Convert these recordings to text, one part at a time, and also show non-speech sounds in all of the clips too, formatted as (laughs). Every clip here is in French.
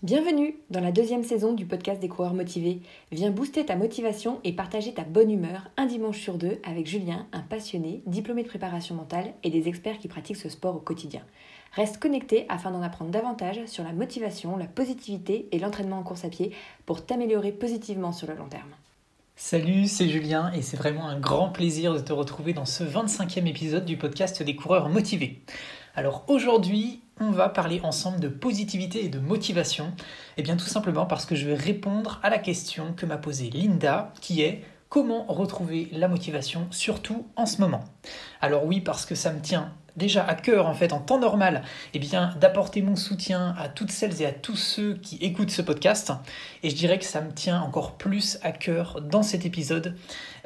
Bienvenue dans la deuxième saison du podcast des coureurs motivés. Viens booster ta motivation et partager ta bonne humeur un dimanche sur deux avec Julien, un passionné, diplômé de préparation mentale et des experts qui pratiquent ce sport au quotidien. Reste connecté afin d'en apprendre davantage sur la motivation, la positivité et l'entraînement en course à pied pour t'améliorer positivement sur le long terme. Salut, c'est Julien et c'est vraiment un grand plaisir de te retrouver dans ce 25e épisode du podcast des coureurs motivés. Alors aujourd'hui, on va parler ensemble de positivité et de motivation. Et eh bien tout simplement parce que je vais répondre à la question que m'a posée Linda, qui est comment retrouver la motivation, surtout en ce moment? Alors oui, parce que ça me tient déjà à cœur en fait en temps normal eh bien d'apporter mon soutien à toutes celles et à tous ceux qui écoutent ce podcast et je dirais que ça me tient encore plus à cœur dans cet épisode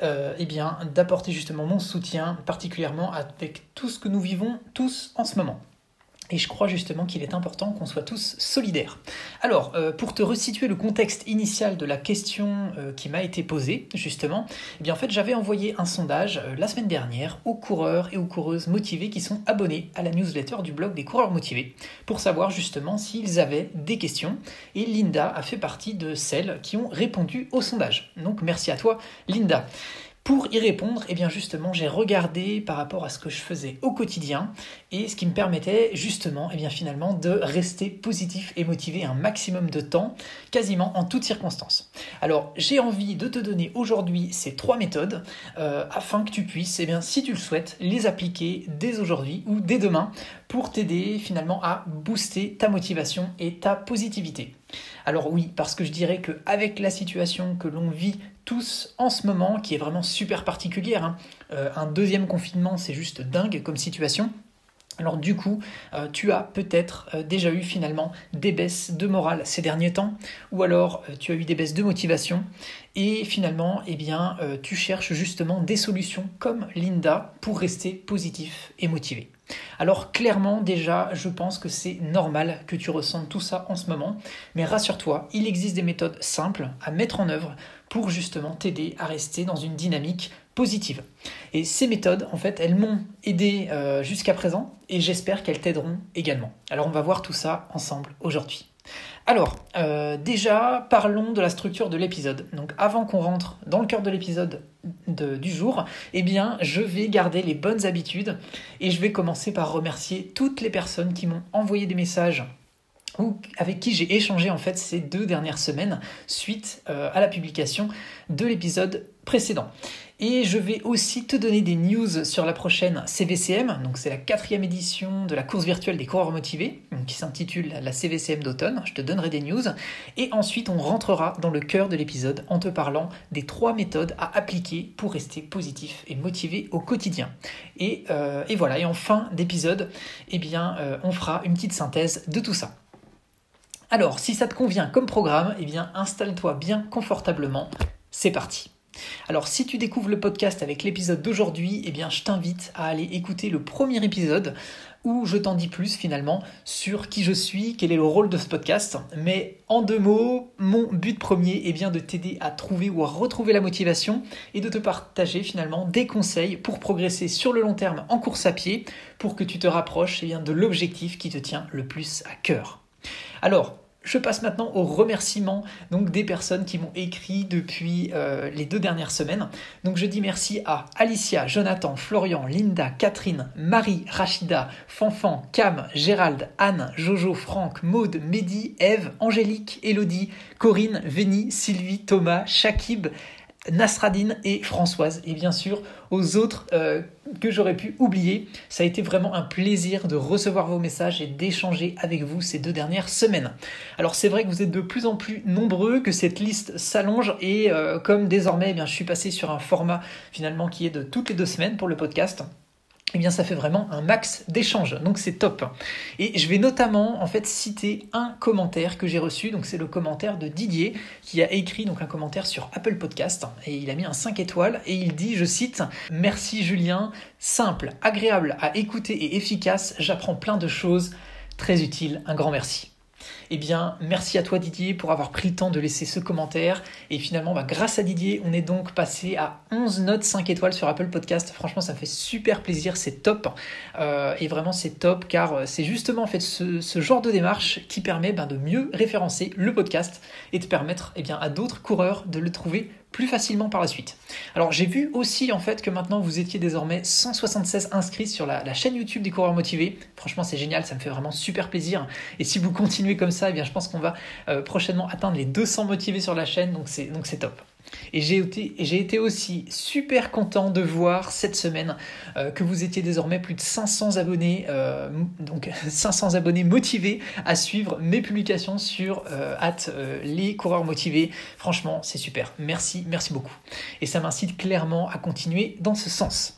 euh, eh bien d'apporter justement mon soutien particulièrement avec tout ce que nous vivons tous en ce moment. Et je crois justement qu'il est important qu'on soit tous solidaires. Alors, euh, pour te resituer le contexte initial de la question euh, qui m'a été posée, justement, eh bien en fait j'avais envoyé un sondage euh, la semaine dernière aux coureurs et aux coureuses motivés qui sont abonnés à la newsletter du blog des coureurs motivés, pour savoir justement s'ils avaient des questions. Et Linda a fait partie de celles qui ont répondu au sondage. Donc merci à toi, Linda. Pour y répondre, eh bien justement, j'ai regardé par rapport à ce que je faisais au quotidien et ce qui me permettait justement, eh bien finalement, de rester positif et motivé un maximum de temps, quasiment en toutes circonstances. Alors, j'ai envie de te donner aujourd'hui ces trois méthodes euh, afin que tu puisses, eh bien, si tu le souhaites, les appliquer dès aujourd'hui ou dès demain pour t'aider finalement à booster ta motivation et ta positivité. Alors oui, parce que je dirais qu'avec la situation que l'on vit tous en ce moment, qui est vraiment super particulière, hein, euh, un deuxième confinement, c'est juste dingue comme situation. Alors du coup, euh, tu as peut-être euh, déjà eu finalement des baisses de morale ces derniers temps, ou alors tu as eu des baisses de motivation, et finalement, eh bien, tu cherches justement des solutions comme Linda pour rester positif et motivé. Alors clairement déjà, je pense que c'est normal que tu ressentes tout ça en ce moment, mais rassure-toi, il existe des méthodes simples à mettre en œuvre pour justement t'aider à rester dans une dynamique positive. Et ces méthodes, en fait, elles m'ont aidé euh, jusqu'à présent et j'espère qu'elles t'aideront également. Alors on va voir tout ça ensemble aujourd'hui. Alors, euh, déjà, parlons de la structure de l'épisode. Donc, avant qu'on rentre dans le cœur de l'épisode du jour, eh bien, je vais garder les bonnes habitudes et je vais commencer par remercier toutes les personnes qui m'ont envoyé des messages ou avec qui j'ai échangé en fait ces deux dernières semaines suite euh, à la publication de l'épisode précédent. Et je vais aussi te donner des news sur la prochaine CVCM, donc c'est la quatrième édition de la course virtuelle des coureurs motivés, qui s'intitule la CVCM d'automne, je te donnerai des news. Et ensuite on rentrera dans le cœur de l'épisode en te parlant des trois méthodes à appliquer pour rester positif et motivé au quotidien. Et, euh, voilà, et en fin d'épisode, eh bien euh, on fera une petite synthèse de tout ça. Alors, si ça te convient comme programme, eh bien installe-toi bien confortablement. C'est parti. Alors si tu découvres le podcast avec l'épisode d'aujourd'hui, eh bien je t'invite à aller écouter le premier épisode où je t'en dis plus finalement sur qui je suis, quel est le rôle de ce podcast. Mais en deux mots, mon but premier est bien de t'aider à trouver ou à retrouver la motivation et de te partager finalement des conseils pour progresser sur le long terme en course à pied pour que tu te rapproches eh bien, de l'objectif qui te tient le plus à cœur. Alors, je passe maintenant aux remerciements donc, des personnes qui m'ont écrit depuis euh, les deux dernières semaines. Donc je dis merci à Alicia, Jonathan, Florian, Linda, Catherine, Marie, Rachida, Fanfan, Cam, Gérald, Anne, Jojo, Franck, Maude, Mehdi, Eve, Angélique, Elodie, Corinne, Vénie, Sylvie, Thomas, Shakib, Nasradine et Françoise. Et bien sûr, aux autres euh, que j'aurais pu oublier. Ça a été vraiment un plaisir de recevoir vos messages et d'échanger avec vous ces deux dernières semaines. Alors c'est vrai que vous êtes de plus en plus nombreux, que cette liste s'allonge et euh, comme désormais eh bien, je suis passé sur un format finalement qui est de toutes les deux semaines pour le podcast eh bien ça fait vraiment un max d'échanges, donc c'est top. Et je vais notamment en fait citer un commentaire que j'ai reçu, donc c'est le commentaire de Didier qui a écrit donc un commentaire sur Apple Podcast. Et il a mis un 5 étoiles. Et il dit, je cite, Merci Julien, simple, agréable à écouter et efficace, j'apprends plein de choses, très utile, un grand merci. Eh bien, merci à toi Didier pour avoir pris le temps de laisser ce commentaire. Et finalement, bah, grâce à Didier, on est donc passé à 11 notes 5 étoiles sur Apple Podcast. Franchement, ça fait super plaisir, c'est top. Euh, et vraiment, c'est top car euh, c'est justement en ce, genre de démarche qui permet ben, de mieux référencer le podcast et de permettre eh à d'autres coureurs de le trouver plus facilement par la suite. Alors j'ai vu aussi en fait que maintenant vous étiez désormais 176 inscrits sur la, chaîne YouTube des coureurs motivés. Franchement c'est génial, ça me fait vraiment super plaisir. Et si vous continuez comme ça, eh bien je pense qu'on va euh, prochainement atteindre les 200 motivés sur la chaîne, donc c'est donc c'est top. Et j'ai été, aussi super content de voir cette semaine euh, que vous étiez désormais plus de 500 abonnés, euh, donc (laughs) 500 abonnés motivés à suivre mes publications sur euh, les coureurs motivés. Franchement, c'est super. Merci, merci beaucoup. Et ça m'incite clairement à continuer dans ce sens.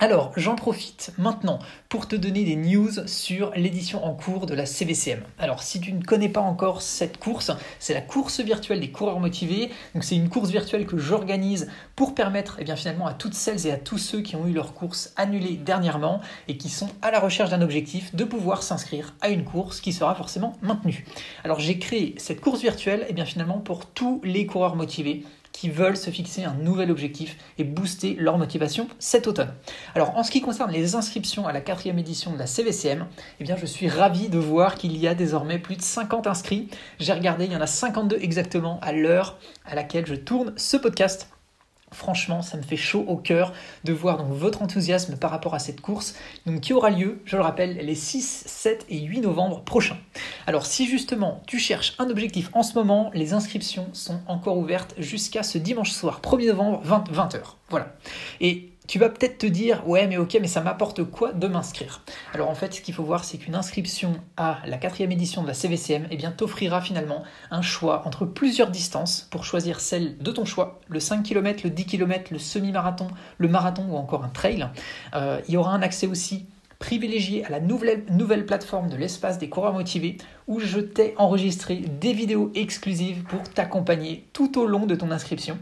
Alors, j'en profite maintenant pour te donner des news sur l'édition en cours de la CVCM. Alors, si tu ne connais pas encore cette course, c'est la course virtuelle des coureurs motivés. Donc, c'est une course virtuelle que j'organise pour permettre, eh bien, finalement, à toutes celles et à tous ceux qui ont eu leur course annulée dernièrement et qui sont à la recherche d'un objectif de pouvoir s'inscrire à une course qui sera forcément maintenue. Alors, j'ai créé cette course virtuelle, eh bien, finalement, pour tous les coureurs motivés qui veulent se fixer un nouvel objectif et booster leur motivation cet automne. Alors en ce qui concerne les inscriptions à la quatrième édition de la CVCM, eh bien je suis ravi de voir qu'il y a désormais plus de 50 inscrits. J'ai regardé, il y en a 52 exactement à l'heure à laquelle je tourne ce podcast. Franchement, ça me fait chaud au cœur de voir donc votre enthousiasme par rapport à cette course, qui aura lieu, je le rappelle, les 6, 7 et 8 novembre prochains. Alors si justement tu cherches un objectif en ce moment, les inscriptions sont encore ouvertes jusqu'à ce dimanche soir, 1er novembre, 20, 20h. Voilà. Et tu vas peut-être te dire, ouais, mais ok, mais ça m'apporte quoi de m'inscrire? Alors en fait, ce qu'il faut voir, c'est qu'une inscription à la quatrième édition de la CVCM eh bien, t'offrira finalement un choix entre plusieurs distances pour choisir celle de ton choix, le 5 km, le 10 km, le semi-marathon, le marathon ou encore un trail. Euh, il y aura un accès aussi privilégié à la nouvelle, nouvelle plateforme de l'espace des coureurs motivés où je t'ai enregistré des vidéos exclusives pour t'accompagner tout au long de ton inscription.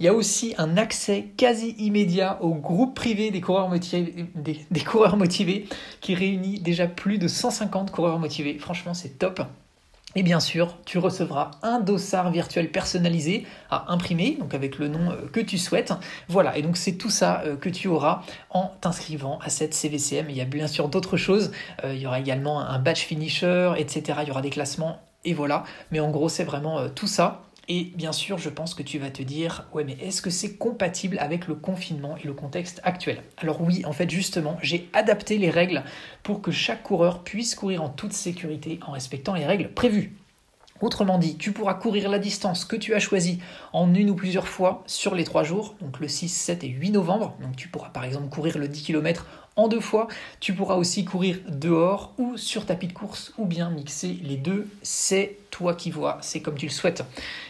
Il y a aussi un accès quasi immédiat au groupe privé des coureurs motivés, qui réunit déjà plus de 150 coureurs motivés. Franchement, c'est top. Et bien sûr, tu recevras un dossard virtuel personnalisé à imprimer, donc avec le nom euh, que tu souhaites. Voilà, et donc c'est tout ça euh, que tu auras en t'inscrivant à cette CVCM. Il y a bien sûr d'autres choses. Euh, il y aura également un badge finisher, etc. Il y aura des classements, et voilà. Mais en gros, c'est vraiment tout ça. Et bien sûr, je pense que tu vas te dire, ouais, mais est-ce que c'est compatible avec le confinement et le contexte actuel? Alors oui, en fait, justement, j'ai adapté les règles pour que chaque coureur puisse courir en toute sécurité en respectant les règles prévues. Autrement dit, tu pourras courir la distance que tu as choisie en une ou plusieurs fois sur les trois jours, donc le 6, 7 et 8 novembre. Donc tu pourras par exemple courir le 10 km en deux fois. Tu pourras aussi courir dehors ou sur tapis de course ou bien mixer les deux. C'est toi qui vois, c'est comme tu le souhaites.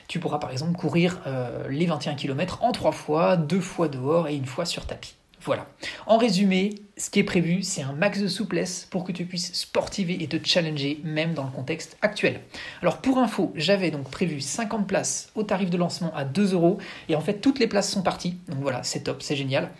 Tu pourras par exemple courir euh, les 21 km en trois fois, deux fois dehors et une fois sur tapis. Voilà. En résumé, ce qui est prévu, c'est un max de souplesse pour que tu puisses sportiver et te challenger même dans le contexte actuel. Alors pour info, j'avais donc prévu 50 places au tarif de lancement à 2 euros et en fait toutes les places sont parties. Donc voilà, c'est top, c'est génial.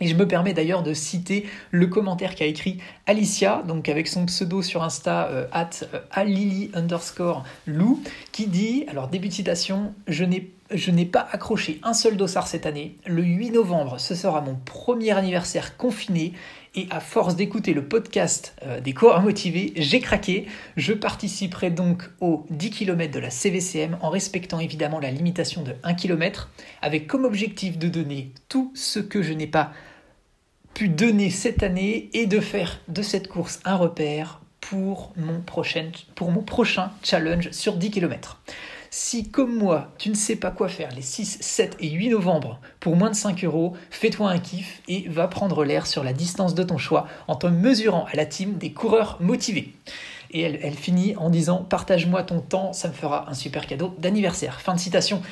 Et je me permets d'ailleurs de citer le commentaire qu'a écrit Alicia, donc avec son pseudo sur Insta, euh, at euh, alili underscore lou, qui dit, alors début de citation, je n'ai je n'ai pas accroché un seul dossard cette année. Le 8 novembre, ce sera mon premier anniversaire confiné. Et à force d'écouter le podcast euh, des coureurs motivés, j'ai craqué. Je participerai donc aux 10 km de la CVCM en respectant évidemment la limitation de 1 km, avec comme objectif de donner tout ce que je n'ai pas pu donner cette année et de faire de cette course un repère pour mon prochain, challenge sur 10 km. Si, comme moi, tu ne sais pas quoi faire les 6, 7 et 8 novembre pour moins de 5 euros, fais-toi un kiff et va prendre l'air sur la distance de ton choix en te mesurant à la team des coureurs motivés. Et elle, elle finit en disant Partage-moi ton temps, ça me fera un super cadeau d'anniversaire. Fin de citation.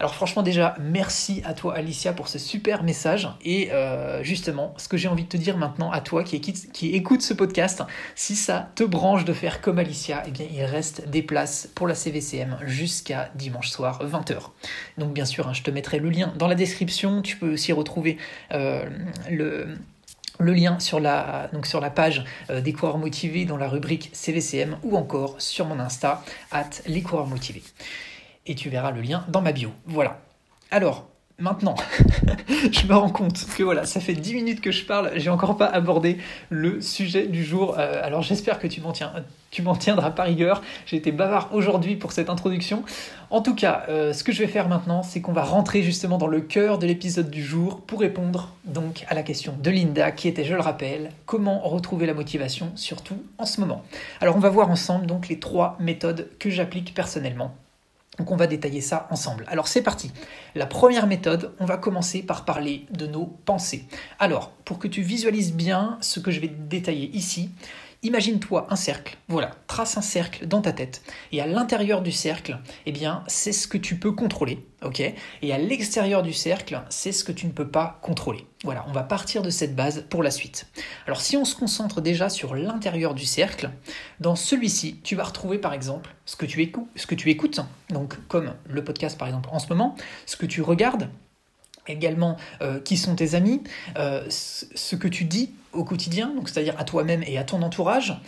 Alors franchement déjà, merci à toi Alicia pour ce super message. Et euh, justement, ce que j'ai envie de te dire maintenant à toi qui, écoute ce podcast, si ça te branche de faire comme Alicia, eh bien il reste des places pour la CVCM jusqu'à dimanche soir 20h. Donc bien sûr, hein, je te mettrai le lien dans la description. Tu peux aussi retrouver euh, le lien sur la, donc sur la page euh, des coureurs motivés dans la rubrique CVCM ou encore sur mon Insta, at les coureurs motivés. Et tu verras le lien dans ma bio. Voilà. Alors, Maintenant, (laughs) je me rends compte que voilà, ça fait 10 minutes que je parle, j'ai encore pas abordé le sujet du jour. Euh, alors j'espère que tu m'en tiens, tu m'en tiendras par rigueur. J'ai été bavard aujourd'hui pour cette introduction. En tout cas, euh, ce que je vais faire maintenant, c'est qu'on va rentrer justement dans le cœur de l'épisode du jour pour répondre donc à la question de Linda, qui était, je le rappelle, comment retrouver la motivation, surtout en ce moment. Alors on va voir ensemble donc les trois méthodes que j'applique personnellement donc on va détailler ça ensemble. Alors c'est parti. La première méthode, on va commencer par parler de nos pensées. Alors, pour que tu visualises bien ce que je vais détailler ici, Imagine-toi un cercle, voilà, trace un cercle dans ta tête. Et à l'intérieur du cercle, eh bien, c'est ce que tu peux contrôler, ok? Et à l'extérieur du cercle, c'est ce que tu ne peux pas contrôler. Voilà, on va partir de cette base pour la suite. Alors, si on se concentre déjà sur l'intérieur du cercle, dans celui-ci, tu vas retrouver par exemple ce que tu écoutes, ce que tu écoutes, donc comme le podcast par exemple en ce moment, ce que tu regardes, également euh, qui sont tes amis, euh, ce que tu dis au quotidien, c'est-à-dire à, toi-même et à ton entourage,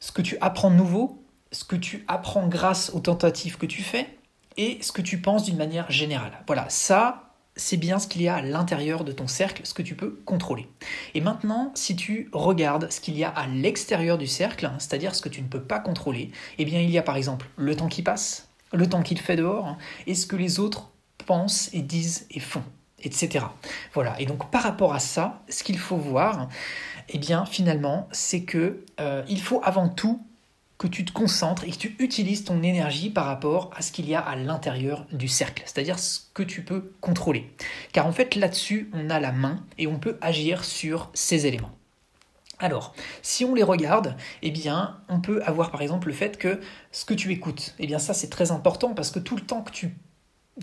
ce que tu apprends de nouveau, ce que tu apprends grâce aux tentatives que tu fais et ce que tu penses d'une manière générale. Voilà, ça, c'est bien ce qu'il y a à l'intérieur de ton cercle, ce que tu peux contrôler. Et maintenant, si tu regardes ce qu'il y a à l'extérieur du cercle, hein, c'est-à-dire ce que tu ne peux pas contrôler, eh bien il y a par exemple le temps qui passe, le temps qu'il fait dehors, et ce que les autres pensent et disent et font etc. Voilà. Et donc par rapport à ça, ce qu'il faut voir, eh bien finalement, c'est que euh, il faut avant tout que tu te concentres et que tu utilises ton énergie par rapport à ce qu'il y a à l'intérieur du cercle, c'est-à-dire ce que tu peux contrôler. Car en fait là-dessus, on a la main et on peut agir sur ces éléments. Alors, si on les regarde, eh bien, on peut avoir par exemple le fait que ce que tu écoutes, eh bien ça c'est très important parce que tout le temps que tu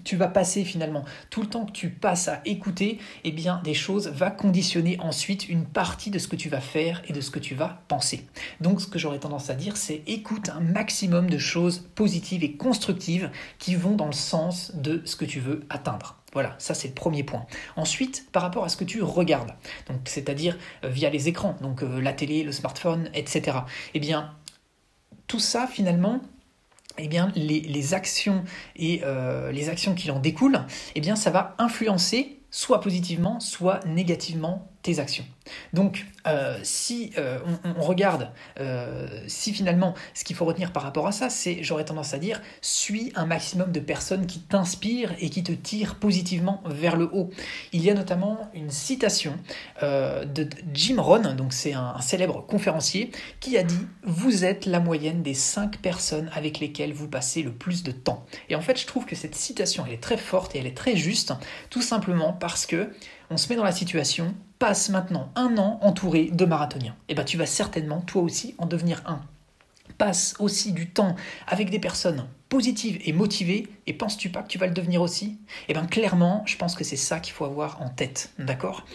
tu vas passer finalement tout le temps que tu passes à écouter, eh bien des choses va conditionner ensuite une partie de ce que tu vas faire et de ce que tu vas penser. Donc ce que j'aurais tendance à dire c'est écoute un maximum de choses positives et constructives qui vont dans le sens de ce que tu veux atteindre. Voilà, ça c'est le premier point. Ensuite, par rapport à ce que tu regardes, donc c'est-à-dire euh, via les écrans, donc euh, la télé, le smartphone, etc. Eh bien, tout ça finalement, eh bien, les, actions et euh, les actions qui en découlent, eh bien, ça va influencer soit positivement, soit négativement tes actions. Donc, euh, si euh, on, regarde, euh, si finalement, ce qu'il faut retenir par rapport à ça, c'est, j'aurais tendance à dire, suis un maximum de personnes qui t'inspirent et qui te tirent positivement vers le haut. Il y a notamment une citation de Jim Rohn, donc c'est un, un, célèbre conférencier, qui a dit Vous êtes la moyenne des cinq personnes avec lesquelles vous passez le plus de temps. Et en fait, je trouve que cette citation, elle est très forte et elle est très juste, tout simplement parce que on se met dans la situation, passe maintenant un an entouré de marathoniens. Et eh bien tu vas certainement toi aussi en devenir un. Passe aussi du temps avec des personnes positives et motivées, et penses-tu pas que tu vas le devenir aussi? Eh bien clairement, je pense que c'est ça qu'il faut avoir en tête, d'accord?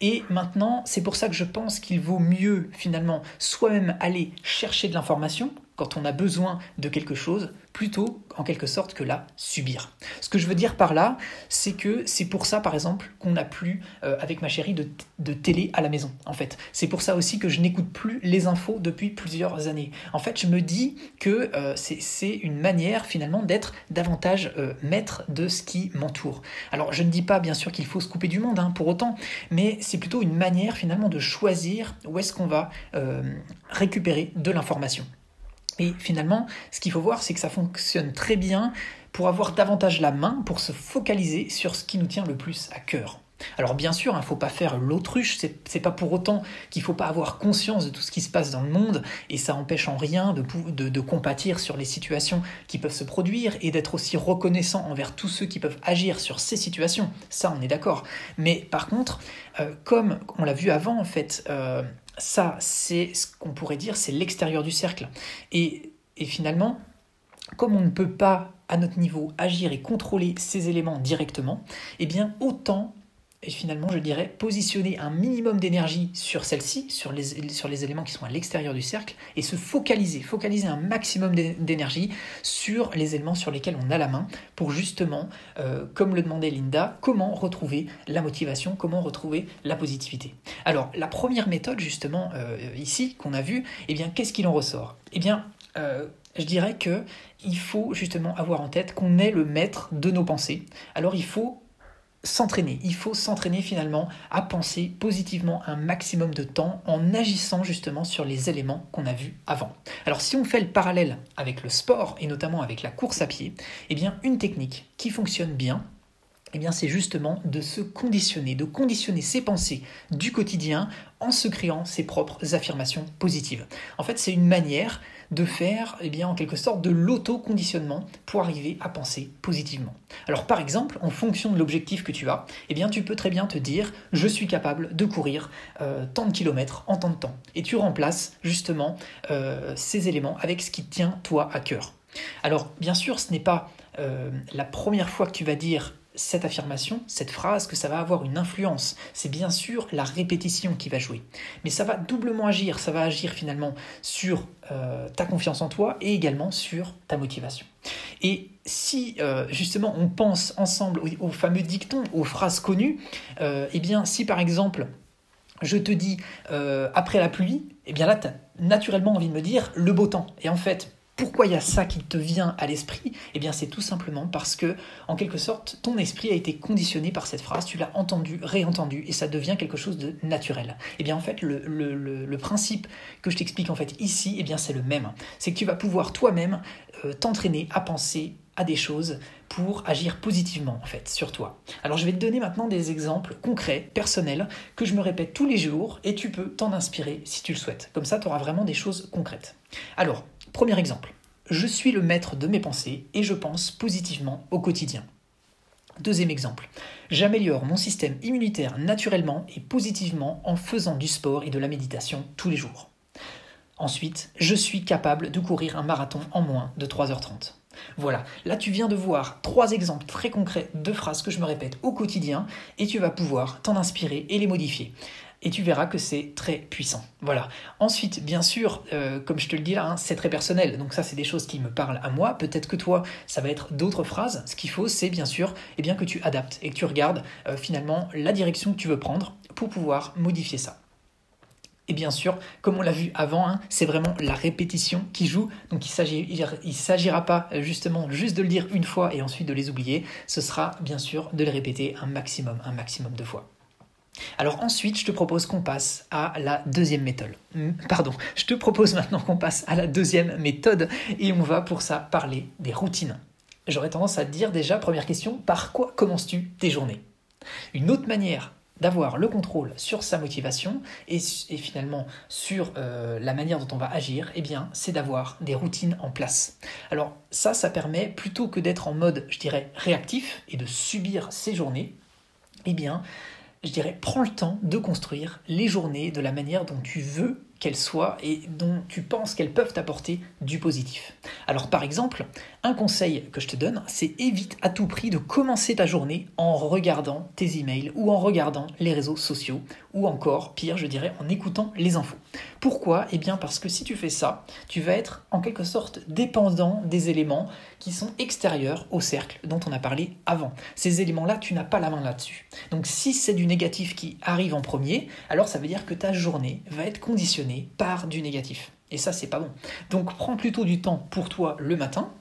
Et maintenant, c'est pour ça que je pense qu'il vaut mieux finalement soi-même aller chercher de l'information, quand on a besoin de quelque chose, plutôt en quelque sorte que la subir. Ce que je veux dire par là, c'est que c'est pour ça, par exemple, qu'on n'a plus, euh, avec ma chérie, de, télé à la maison, en fait. C'est pour ça aussi que je n'écoute plus les infos depuis plusieurs années. En fait, je me dis que euh, c'est une manière, finalement, d'être davantage euh, maître de ce qui m'entoure. Alors, je ne dis pas, bien sûr, qu'il faut se couper du monde, hein, pour autant, mais c'est plutôt une manière, finalement, de choisir où est-ce qu'on va récupérer de l'information. Et finalement, ce qu'il faut voir, c'est que ça fonctionne très bien pour avoir davantage la main, pour se focaliser sur ce qui nous tient le plus à cœur. Alors bien sûr, il hein, ne faut pas faire l'autruche, c'est pas pour autant qu'il ne faut pas avoir conscience de tout ce qui se passe dans le monde, et ça empêche en rien de, compatir sur les situations qui peuvent se produire, et d'être aussi reconnaissant envers tous ceux qui peuvent agir sur ces situations, ça on est d'accord. Mais par contre, euh, comme on l'a vu avant en fait, euh, ça, c'est ce qu'on pourrait dire, c'est l'extérieur du cercle. Et, finalement, comme on ne peut pas, à notre niveau, agir et contrôler ces éléments directement, eh bien, autant finalement, je dirais, positionner un minimum d'énergie sur celle-ci, sur les, sur les éléments qui sont à l'extérieur du cercle, et se focaliser, focaliser un maximum d'énergie sur les éléments sur lesquels on a la main, pour justement, euh, comme le demandait Linda, comment retrouver la motivation, comment retrouver la positivité. Alors, la première méthode, justement, euh, ici, qu'on a vue, eh bien, qu'est-ce qu'il en ressort? Eh bien, euh, je dirais que il faut justement avoir en tête qu'on est le maître de nos pensées. Alors il faut s'entraîner. Il faut s'entraîner finalement à penser positivement un maximum de temps en agissant justement sur les éléments qu'on a vus avant. Alors si on fait le parallèle avec le sport et notamment avec la course à pied, eh bien une technique qui fonctionne bien, eh bien c'est justement de se conditionner, de conditionner ses pensées du quotidien en se créant ses propres affirmations positives. En fait, c'est une manière de faire eh bien, en quelque sorte de l'auto-conditionnement pour arriver à penser positivement. Alors par exemple, en fonction de l'objectif que tu as, eh bien, tu peux très bien te dire je suis capable de courir euh, tant de kilomètres en tant de temps. Et tu remplaces justement euh, ces éléments avec ce qui tient toi à cœur. Alors bien sûr, ce n'est pas euh, la première fois que tu vas dire cette affirmation, cette phrase, que ça va avoir une influence. C'est bien sûr la répétition qui va jouer. Mais ça va doublement agir. Ça va agir finalement sur euh, ta confiance en toi et également sur ta motivation. Et si euh, justement on pense ensemble aux, fameux dictons, aux phrases connues, euh, eh bien si par exemple je te dis après la pluie, eh bien là tu as naturellement envie de me dire le beau temps. Et en fait, pourquoi il y a ça qui te vient à l'esprit? Eh bien, c'est tout simplement parce que, en quelque sorte, ton esprit a été conditionné par cette phrase, tu l'as entendu, réentendu, et ça devient quelque chose de naturel. Eh bien, en fait, le, principe que je t'explique en fait ici, eh bien, c'est le même. C'est que tu vas pouvoir toi-même euh, t'entraîner à penser à des choses pour agir positivement en fait sur toi. Alors je vais te donner maintenant des exemples concrets, personnels, que je me répète tous les jours et tu peux t'en inspirer si tu le souhaites. Comme ça, tu auras vraiment des choses concrètes. Alors, Premier exemple, je suis le maître de mes pensées et je pense positivement au quotidien. Deuxième exemple, j'améliore mon système immunitaire naturellement et positivement en faisant du sport et de la méditation tous les jours. Ensuite, je suis capable de courir un marathon en moins de 3h30. Voilà, là tu viens de voir trois exemples très concrets de phrases que je me répète au quotidien et tu vas pouvoir t'en inspirer et les modifier et tu verras que c'est très puissant. Voilà. Ensuite, bien sûr, euh, comme je te le dis là, hein, c'est très personnel. Donc ça, c'est des choses qui me parlent à moi. Peut-être que toi, ça va être d'autres phrases. Ce qu'il faut, c'est bien sûr eh bien, que tu adaptes et que tu regardes euh, finalement la direction que tu veux prendre pour pouvoir modifier ça. Et bien sûr, comme on l'a vu avant, hein, c'est vraiment la répétition qui joue. Donc il ne s'agira pas euh, justement juste de le dire une fois et ensuite de les oublier. Ce sera bien sûr de les répéter un maximum, un maximum de fois. Alors ensuite, je te propose qu'on passe à la deuxième méthode. Hmm, pardon, je te propose maintenant qu'on passe à la deuxième méthode et on va pour ça parler des routines. J'aurais tendance à te dire déjà, première question, par quoi commences-tu tes journées? Une autre manière d'avoir le contrôle sur sa motivation et, finalement sur euh, la manière dont on va agir, eh bien, c'est d'avoir des routines en place. Alors ça, ça permet plutôt que d'être en mode, je dirais, réactif et de subir ses journées, eh bien, je dirais, prends le temps de construire les journées de la manière dont tu veux qu'elles soient et dont tu penses qu'elles peuvent t'apporter du positif. Alors par exemple, un conseil que je te donne, c'est évite à tout prix de commencer ta journée en regardant tes emails ou en regardant les réseaux sociaux ou encore, pire, je dirais, en écoutant les infos. Pourquoi? Eh bien parce que si tu fais ça, tu vas être en quelque sorte dépendant des éléments qui sont extérieurs au cercle dont on a parlé avant. Ces éléments-là, tu n'as pas la main là-dessus. Donc si c'est du négatif qui arrive en premier, alors ça veut dire que ta journée va être conditionnée par du négatif. Et ça, c'est pas bon. Donc prends plutôt du temps pour toi le matin,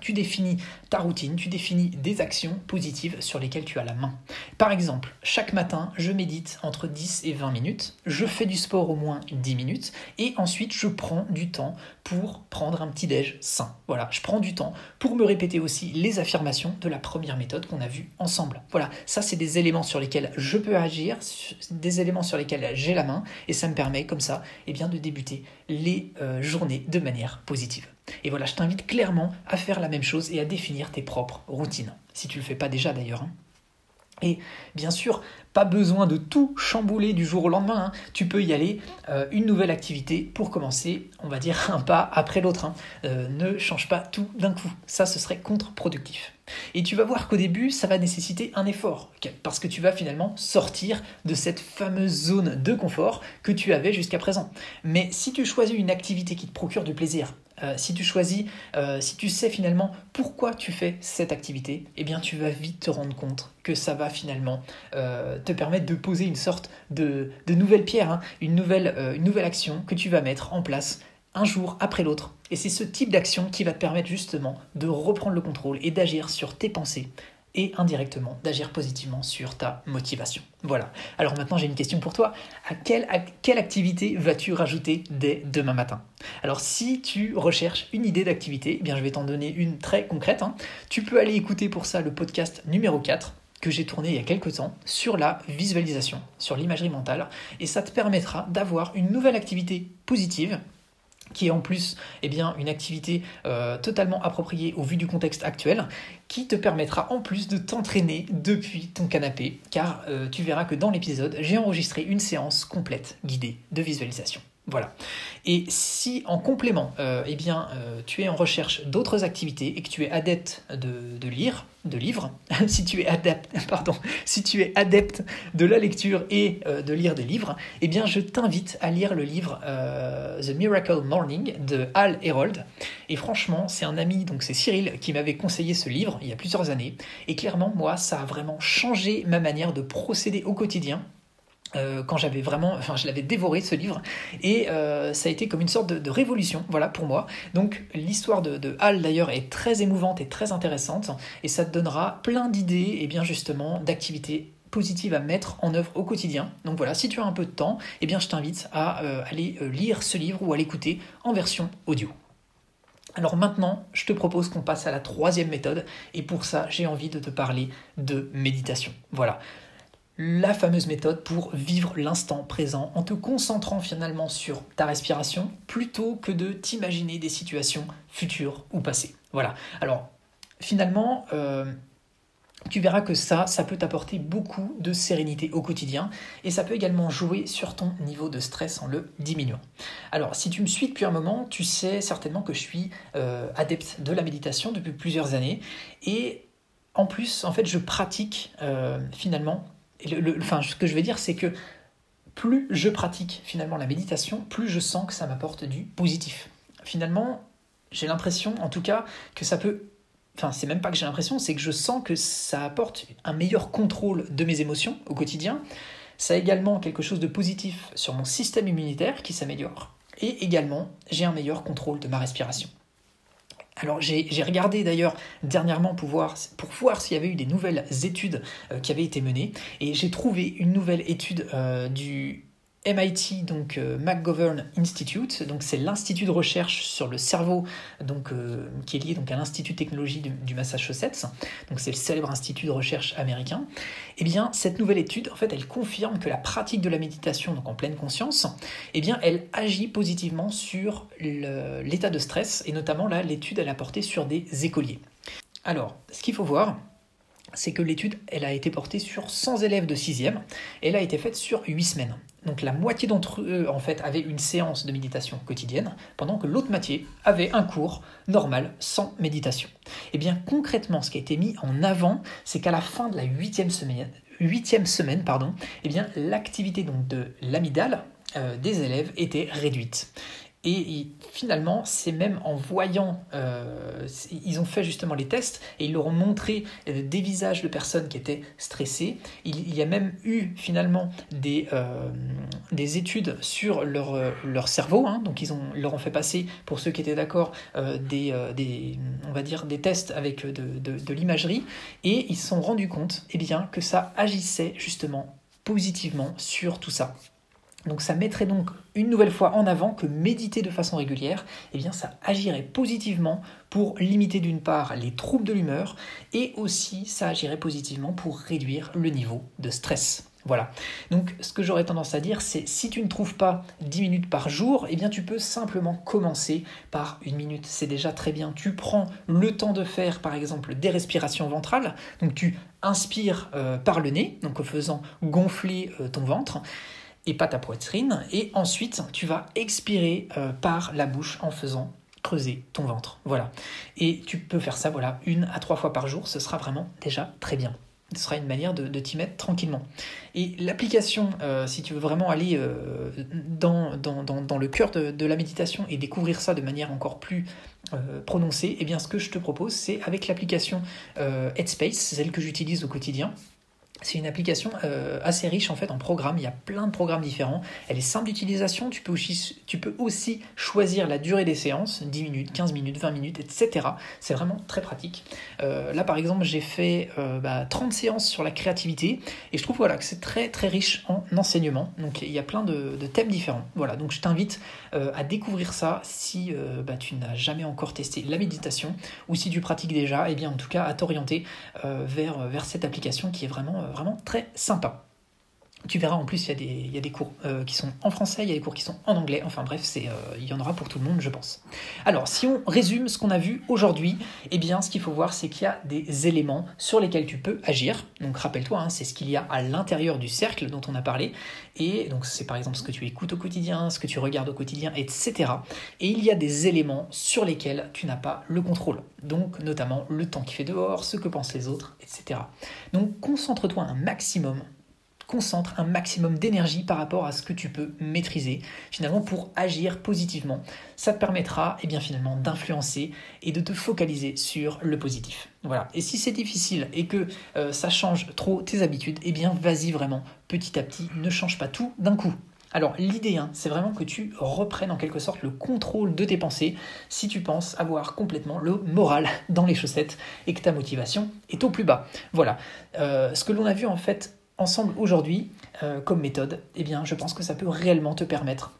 tu définis ta routine, tu définis des actions positives sur lesquelles tu as la main. Par exemple, chaque matin, je médite entre 10 et 20 minutes, je fais du sport au moins 10 minutes, et ensuite je prends du temps pour prendre un petit déj sain. Voilà, je prends du temps pour me répéter aussi les affirmations de la première méthode qu'on a vue ensemble. Voilà, ça c'est des éléments sur lesquels je peux agir, des éléments sur lesquels j'ai la main, et ça me permet comme ça eh bien, de débuter les euh, journées de manière positive. Et voilà, je t'invite clairement à faire la même chose et à définir tes propres routines, si tu ne le fais pas déjà d'ailleurs. Hein. Et bien sûr, pas besoin de tout chambouler du jour au lendemain. Hein. Tu peux y aller euh, une nouvelle activité pour commencer, on va dire un pas après l'autre. Hein. Euh, ne change pas tout d'un coup. Ça, ce serait contre-productif. Et tu vas voir qu'au début, ça va nécessiter un effort, parce que tu vas finalement sortir de cette fameuse zone de confort que tu avais jusqu'à présent. Mais si tu choisis une activité qui te procure du plaisir, euh, si tu choisis, euh, si tu sais finalement pourquoi tu fais cette activité, eh bien tu vas vite te rendre compte que ça va finalement euh, te permettre de poser une sorte de, nouvelle pierre, hein, une nouvelle action que tu vas mettre en place un jour après l'autre. Et c'est ce type d'action qui va te permettre justement de reprendre le contrôle et d'agir sur tes pensées et indirectement d'agir positivement sur ta motivation. Voilà. Alors maintenant j'ai une question pour toi. À quelle, activité vas-tu rajouter dès demain matin? Alors si tu recherches une idée d'activité, eh je vais t'en donner une très concrète. Hein. Tu peux aller écouter pour ça le podcast numéro 4 que j'ai tourné il y a quelques temps sur la visualisation, sur l'imagerie mentale, et ça te permettra d'avoir une nouvelle activité positive qui est en plus eh bien, une activité euh, totalement appropriée au vu du contexte actuel, qui te permettra en plus de t'entraîner depuis ton canapé, car euh, tu verras que dans l'épisode, j'ai enregistré une séance complète guidée de visualisation. Voilà. Et si en complément, euh, eh bien, euh, tu es en recherche d'autres activités et que tu es adepte de, lire, de livres, (laughs) si tu es adepte, (laughs) pardon, si tu es adepte de la lecture et euh, de lire des livres, eh bien, je t'invite à lire le livre The Miracle Morning de Hal Herold. Et franchement, c'est un ami, donc c'est Cyril, qui m'avait conseillé ce livre il y a plusieurs années. Et clairement, moi, ça a vraiment changé ma manière de procéder au quotidien euh, quand j'avais vraiment, enfin je l'avais dévoré ce livre et euh, ça a été comme une sorte de, révolution, voilà pour moi. Donc l'histoire de, de, Hal d'ailleurs est très émouvante et très intéressante et ça te donnera plein d'idées et bien justement d'activités positives à mettre en œuvre au quotidien. Donc voilà, si tu as un peu de temps, eh bien je t'invite à euh, aller lire ce livre ou à l'écouter en version audio. Alors maintenant, je te propose qu'on passe à la troisième méthode et pour ça, j'ai envie de te parler de méditation. Voilà la fameuse méthode pour vivre l'instant présent en te concentrant finalement sur ta respiration plutôt que de t'imaginer des situations futures ou passées. Voilà. Alors, finalement, euh, tu verras que ça, ça peut t'apporter beaucoup de sérénité au quotidien et ça peut également jouer sur ton niveau de stress en le diminuant. Alors, si tu me suis depuis un moment, tu sais certainement que je suis euh, adepte de la méditation depuis plusieurs années et en plus, en fait, je pratique euh, finalement enfin, ce que je veux dire, c'est que plus je pratique finalement la méditation, plus je sens que ça m'apporte du positif. Finalement, j'ai l'impression, en tout cas, que ça peut. Enfin, c'est même pas que j'ai l'impression, c'est que je sens que ça apporte un meilleur contrôle de mes émotions au quotidien. Ça a également quelque chose de positif sur mon système immunitaire qui s'améliore. Et également, j'ai un meilleur contrôle de ma respiration. Alors j'ai regardé d'ailleurs dernièrement pour voir, s'il y avait eu des nouvelles études euh, qui avaient été menées. Et j'ai trouvé une nouvelle étude euh, du MIT, donc euh, McGovern Institute, donc c'est l'institut de recherche sur le cerveau, donc euh, qui est lié à l'institut de technologie du, Massachusetts, donc c'est le célèbre institut de recherche américain. Et eh bien cette nouvelle étude, en fait, elle confirme que la pratique de la méditation, donc en pleine conscience, eh bien elle agit positivement sur l'état de stress et notamment là l'étude elle a porté sur des écoliers. Alors, ce qu'il faut voir, c'est que l'étude, elle a été portée sur 100 élèves de 6e, et elle a été faite sur 8 semaines. Donc la moitié d'entre eux, en fait, avaient une séance de méditation quotidienne, pendant que l'autre moitié avait un cours normal sans méditation. Et eh bien concrètement, ce qui a été mis en avant, c'est qu'à la fin de la huitième semaine, huitième semaine pardon, eh bien l'activité donc de l'amygdale euh, des élèves était réduite. Et, finalement, c'est même en voyant, euh, ils ont fait justement les tests et ils leur ont montré euh, des visages de personnes qui étaient stressées. Il, y a même eu finalement des, euh, des études sur leur, leur cerveau. Hein. donc ils ont, leur ont fait passer, pour ceux qui étaient d'accord, des, des, on va dire, des tests avec de, de, l'imagerie. Et ils se sont rendus compte eh bien, que ça agissait justement positivement sur tout ça. Donc ça mettrait donc une nouvelle fois en avant que méditer de façon régulière, eh bien ça agirait positivement pour limiter d'une part les troubles de l'humeur et aussi ça agirait positivement pour réduire le niveau de stress. Voilà. Donc, ce que j'aurais tendance à dire, c'est si tu ne trouves pas 10 minutes par jour, eh bien, tu peux simplement commencer par une minute. C'est déjà très bien. Tu prends le temps de faire, par exemple, des respirations ventrales. Donc, tu inspires euh, par le nez, donc en faisant gonfler euh, ton ventre et pas ta poitrine. Et ensuite, tu vas expirer euh, par la bouche en faisant creuser ton ventre. Voilà. Et tu peux faire ça, voilà, une à trois fois par jour. Ce sera vraiment déjà très bien ce sera une manière de, t'y mettre tranquillement. Et l'application, euh, si tu veux vraiment aller euh, dans, dans, le cœur de, la méditation et découvrir ça de manière encore plus prononcée, eh bien ce que je te propose, c'est avec l'application Headspace, celle que j'utilise au quotidien. C'est une application euh, assez riche en fait en programmes, il y a plein de programmes différents, elle est simple d'utilisation, tu, peux aussi, tu peux aussi choisir la durée des séances, 10 minutes, 15 minutes, 20 minutes, etc. C'est vraiment très pratique. Euh, là par exemple j'ai fait 30 euh, bah, séances sur la créativité et je trouve voilà, que c'est très très riche en enseignement, donc il y a plein de, thèmes différents. Voilà, donc je t'invite à découvrir ça si bah, tu n'as jamais encore testé la méditation ou si tu pratiques déjà, et eh bien en tout cas à t'orienter vers, vers cette application qui est vraiment vraiment très sympa. Tu verras en plus, il y, y, a des cours euh, qui sont en français, il y a des cours qui sont en anglais. Enfin bref, euh, il y en aura pour tout le monde, je pense. Alors, si on résume ce qu'on a vu aujourd'hui, eh bien, ce qu'il faut voir, c'est qu'il y a des éléments sur lesquels tu peux agir. Donc, rappelle-toi, hein, c'est ce qu'il y a à l'intérieur du cercle dont on a parlé. Et donc, c'est par exemple ce que tu écoutes au quotidien, ce que tu regardes au quotidien, etc. Et il y a des éléments sur lesquels tu n'as pas le contrôle. Donc, notamment le temps qui fait dehors, ce que pensent les autres, etc. Donc, concentre-toi un maximum concentre un maximum d'énergie par rapport à ce que tu peux maîtriser, finalement pour agir positivement. Ça te permettra et eh bien, finalement d'influencer et de te focaliser sur le positif. Voilà. Et si c'est difficile et que euh, ça change trop tes habitudes, eh bien vas-y vraiment petit à petit, ne change pas tout d'un coup. Alors l'idée, hein, c'est vraiment que tu reprennes en quelque sorte le contrôle de tes pensées si tu penses avoir complètement le moral dans les chaussettes et que ta motivation est au plus bas. Voilà. Euh, ce que l'on a vu en fait ensemble aujourd'hui euh, comme méthode, eh bien, je pense que ça peut réellement te permettre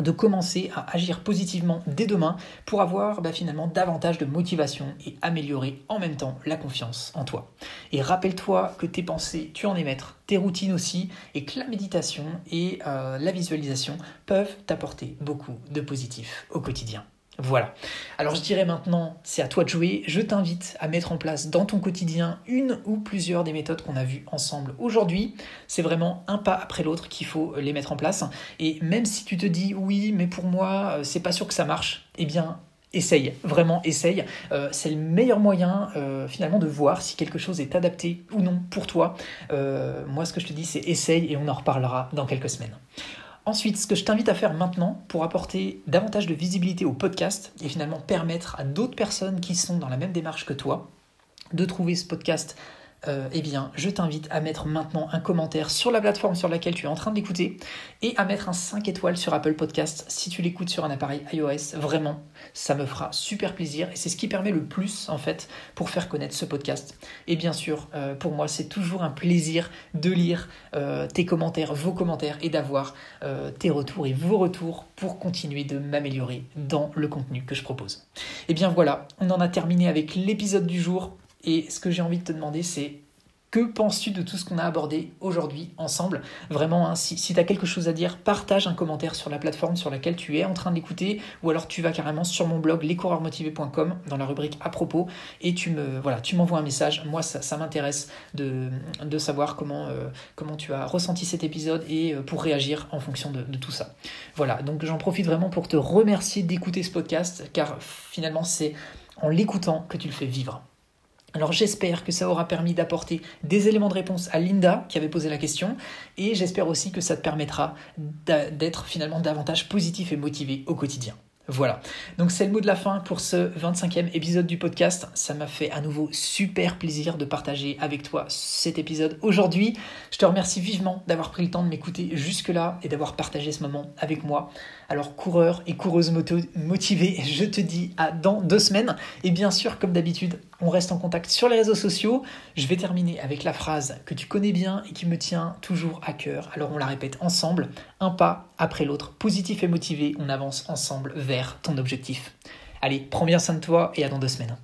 de commencer à agir positivement dès demain pour avoir bah, finalement davantage de motivation et améliorer en même temps la confiance en toi. Et rappelle-toi que tes pensées, tu en es maître, tes routines aussi, et que la méditation et euh, la visualisation peuvent t'apporter beaucoup de positif au quotidien. Voilà. Alors je dirais maintenant, c'est à toi de jouer. Je t'invite à mettre en place dans ton quotidien une ou plusieurs des méthodes qu'on a vues ensemble aujourd'hui. C'est vraiment un pas après l'autre qu'il faut les mettre en place. Et même si tu te dis oui, mais pour moi, euh, c'est pas sûr que ça marche, eh bien essaye, vraiment essaye. Euh, c'est le meilleur moyen euh, finalement de voir si quelque chose est adapté ou non pour toi. moi, ce que je te dis, c'est essaye et on en reparlera dans quelques semaines. Ensuite, ce que je t'invite à faire maintenant pour apporter davantage de visibilité au podcast et finalement permettre à d'autres personnes qui sont dans la même démarche que toi de trouver ce podcast euh, eh bien, je t'invite à mettre maintenant un commentaire sur la plateforme sur laquelle tu es en train d'écouter et à mettre un 5 étoiles sur Apple Podcast si tu l'écoutes sur un appareil iOS. Vraiment, ça me fera super plaisir et c'est ce qui permet le plus en fait pour faire connaître ce podcast. Et bien sûr, euh, pour moi, c'est toujours un plaisir de lire euh, tes commentaires, vos commentaires et d'avoir tes retours et vos retours pour continuer de m'améliorer dans le contenu que je propose. Et bien voilà, on en a terminé avec l'épisode du jour. Et ce que j'ai envie de te demander, c'est que penses-tu de tout ce qu'on a abordé aujourd'hui ensemble? Vraiment, hein, si, tu as quelque chose à dire, partage un commentaire sur la plateforme sur laquelle tu es en train d'écouter, ou alors tu vas carrément sur mon blog lescoureursmotivés.com dans la rubrique à propos et tu me voilà, tu m'envoies un message. Moi, ça, m'intéresse de, savoir comment, euh, comment tu as ressenti cet épisode et euh, pour réagir en fonction de tout ça. Voilà, donc j'en profite vraiment pour te remercier d'écouter ce podcast, car finalement, c'est en l'écoutant que tu le fais vivre. Alors j'espère que ça aura permis d'apporter des éléments de réponse à Linda qui avait posé la question et j'espère aussi que ça te permettra d'être finalement davantage positif et motivé au quotidien. Voilà, donc c'est le mot de la fin pour ce 25e épisode du podcast. Ça m'a fait à nouveau super plaisir de partager avec toi cet épisode aujourd'hui. Je te remercie vivement d'avoir pris le temps de m'écouter jusque-là et d'avoir partagé ce moment avec moi. Alors coureur et coureuse motivée, je te dis à dans deux semaines. Et bien sûr, comme d'habitude, on reste en contact sur les réseaux sociaux. Je vais terminer avec la phrase que tu connais bien et qui me tient toujours à cœur. Alors on la répète ensemble, un pas après l'autre, positif et motivé, on avance ensemble vers ton objectif. Allez, prends bien soin de toi et à dans deux semaines.